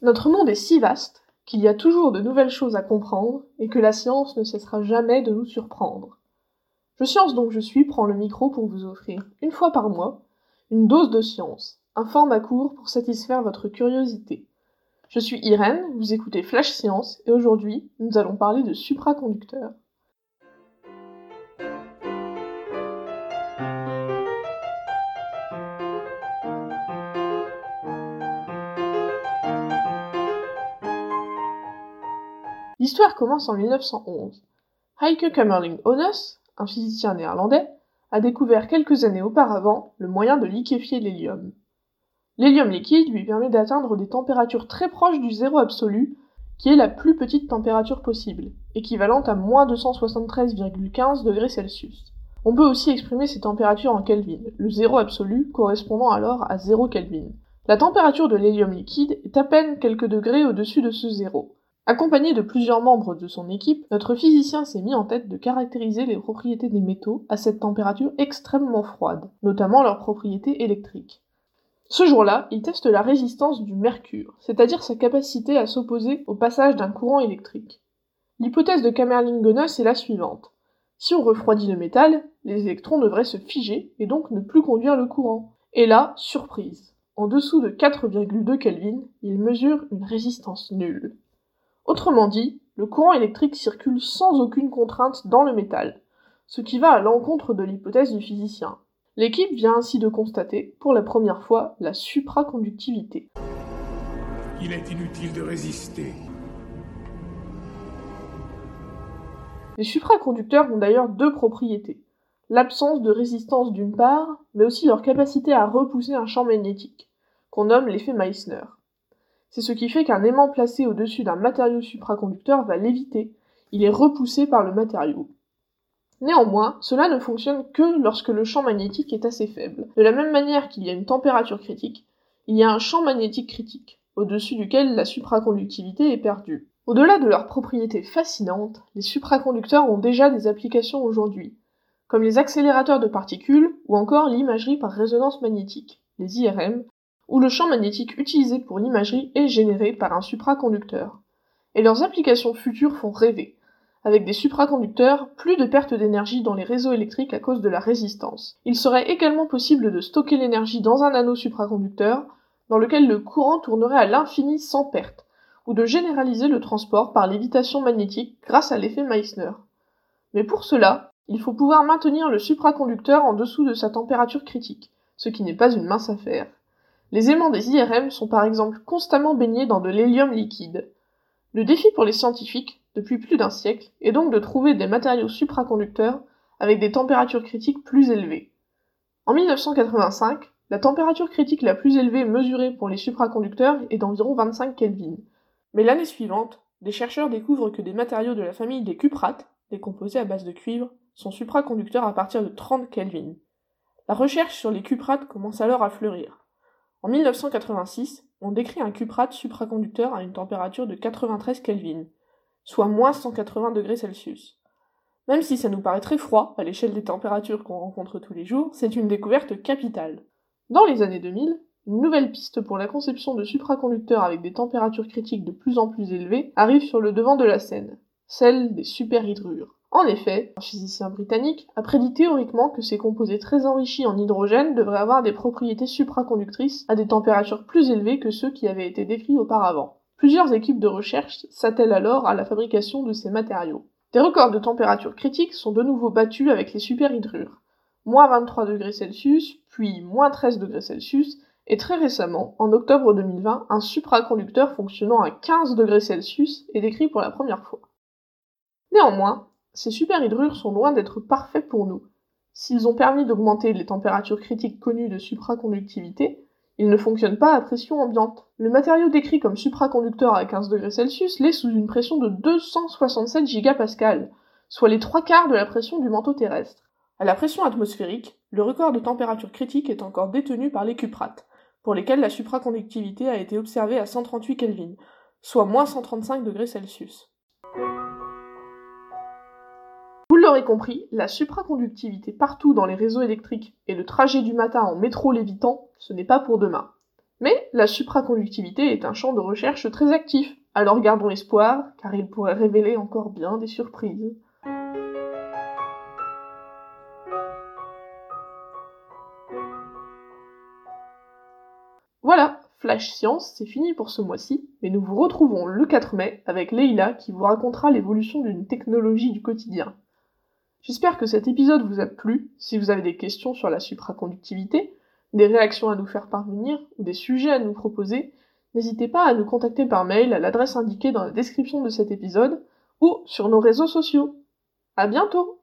Notre monde est si vaste qu'il y a toujours de nouvelles choses à comprendre et que la science ne cessera jamais de nous surprendre. Je Science donc je suis prend le micro pour vous offrir, une fois par mois, une dose de science, un format court pour satisfaire votre curiosité. Je suis Irène, vous écoutez Flash Science et aujourd'hui nous allons parler de supraconducteurs. L'histoire commence en 1911. Heike Kamerling Onnes, un physicien néerlandais, a découvert quelques années auparavant le moyen de liquéfier l'hélium. L'hélium liquide lui permet d'atteindre des températures très proches du zéro absolu, qui est la plus petite température possible, équivalente à moins 273,15 degrés Celsius. On peut aussi exprimer ces températures en Kelvin, le zéro absolu correspondant alors à 0 Kelvin. La température de l'hélium liquide est à peine quelques degrés au-dessus de ce zéro, Accompagné de plusieurs membres de son équipe, notre physicien s'est mis en tête de caractériser les propriétés des métaux à cette température extrêmement froide, notamment leurs propriétés électriques. Ce jour-là, il teste la résistance du mercure, c'est-à-dire sa capacité à s'opposer au passage d'un courant électrique. L'hypothèse de Kamerlingh-Onnes est la suivante. Si on refroidit le métal, les électrons devraient se figer et donc ne plus conduire le courant. Et là, surprise. En dessous de 4,2 Kelvin, il mesure une résistance nulle. Autrement dit, le courant électrique circule sans aucune contrainte dans le métal, ce qui va à l'encontre de l'hypothèse du physicien. L'équipe vient ainsi de constater, pour la première fois, la supraconductivité. Il est inutile de résister. Les supraconducteurs ont d'ailleurs deux propriétés. L'absence de résistance d'une part, mais aussi leur capacité à repousser un champ magnétique, qu'on nomme l'effet Meissner. C'est ce qui fait qu'un aimant placé au-dessus d'un matériau supraconducteur va l'éviter, il est repoussé par le matériau. Néanmoins, cela ne fonctionne que lorsque le champ magnétique est assez faible. De la même manière qu'il y a une température critique, il y a un champ magnétique critique, au-dessus duquel la supraconductivité est perdue. Au-delà de leurs propriétés fascinantes, les supraconducteurs ont déjà des applications aujourd'hui, comme les accélérateurs de particules ou encore l'imagerie par résonance magnétique, les IRM, où le champ magnétique utilisé pour l'imagerie est généré par un supraconducteur. Et leurs applications futures font rêver. Avec des supraconducteurs, plus de perte d'énergie dans les réseaux électriques à cause de la résistance. Il serait également possible de stocker l'énergie dans un anneau supraconducteur, dans lequel le courant tournerait à l'infini sans perte, ou de généraliser le transport par lévitation magnétique grâce à l'effet Meissner. Mais pour cela, il faut pouvoir maintenir le supraconducteur en dessous de sa température critique, ce qui n'est pas une mince affaire. Les aimants des IRM sont par exemple constamment baignés dans de l'hélium liquide. Le défi pour les scientifiques, depuis plus d'un siècle, est donc de trouver des matériaux supraconducteurs avec des températures critiques plus élevées. En 1985, la température critique la plus élevée mesurée pour les supraconducteurs est d'environ 25 Kelvin. Mais l'année suivante, des chercheurs découvrent que des matériaux de la famille des cuprates, des composés à base de cuivre, sont supraconducteurs à partir de 30 Kelvin. La recherche sur les cuprates commence alors à fleurir. En 1986, on décrit un cuprate supraconducteur à une température de 93 Kelvin, soit moins 180 degrés Celsius. Même si ça nous paraît très froid à l'échelle des températures qu'on rencontre tous les jours, c'est une découverte capitale. Dans les années 2000, une nouvelle piste pour la conception de supraconducteurs avec des températures critiques de plus en plus élevées arrive sur le devant de la scène, celle des superhydrures. En effet, un physicien britannique a prédit théoriquement que ces composés très enrichis en hydrogène devraient avoir des propriétés supraconductrices à des températures plus élevées que ceux qui avaient été décrits auparavant. Plusieurs équipes de recherche s'attellent alors à la fabrication de ces matériaux. Des records de température critiques sont de nouveau battus avec les superhydrures. Moins 23 degrés Celsius, puis moins 13 degrés Celsius, et très récemment, en octobre 2020, un supraconducteur fonctionnant à 15 degrés Celsius est décrit pour la première fois. Néanmoins, ces superhydrures sont loin d'être parfaits pour nous. S'ils ont permis d'augmenter les températures critiques connues de supraconductivité, ils ne fonctionnent pas à pression ambiante. Le matériau décrit comme supraconducteur à 15 degrés Celsius l'est sous une pression de 267 gigapascal, soit les trois quarts de la pression du manteau terrestre. À la pression atmosphérique, le record de température critique est encore détenu par les cuprates, pour lesquels la supraconductivité a été observée à 138 Kelvin, soit moins 135 degrés Celsius l'aurez compris, la supraconductivité partout dans les réseaux électriques et le trajet du matin en métro lévitant, ce n'est pas pour demain. Mais la supraconductivité est un champ de recherche très actif, alors gardons espoir, car il pourrait révéler encore bien des surprises. Voilà, Flash Science, c'est fini pour ce mois-ci, mais nous vous retrouvons le 4 mai avec Leila qui vous racontera l'évolution d'une technologie du quotidien. J'espère que cet épisode vous a plu. Si vous avez des questions sur la supraconductivité, des réactions à nous faire parvenir ou des sujets à nous proposer, n'hésitez pas à nous contacter par mail à l'adresse indiquée dans la description de cet épisode ou sur nos réseaux sociaux. À bientôt!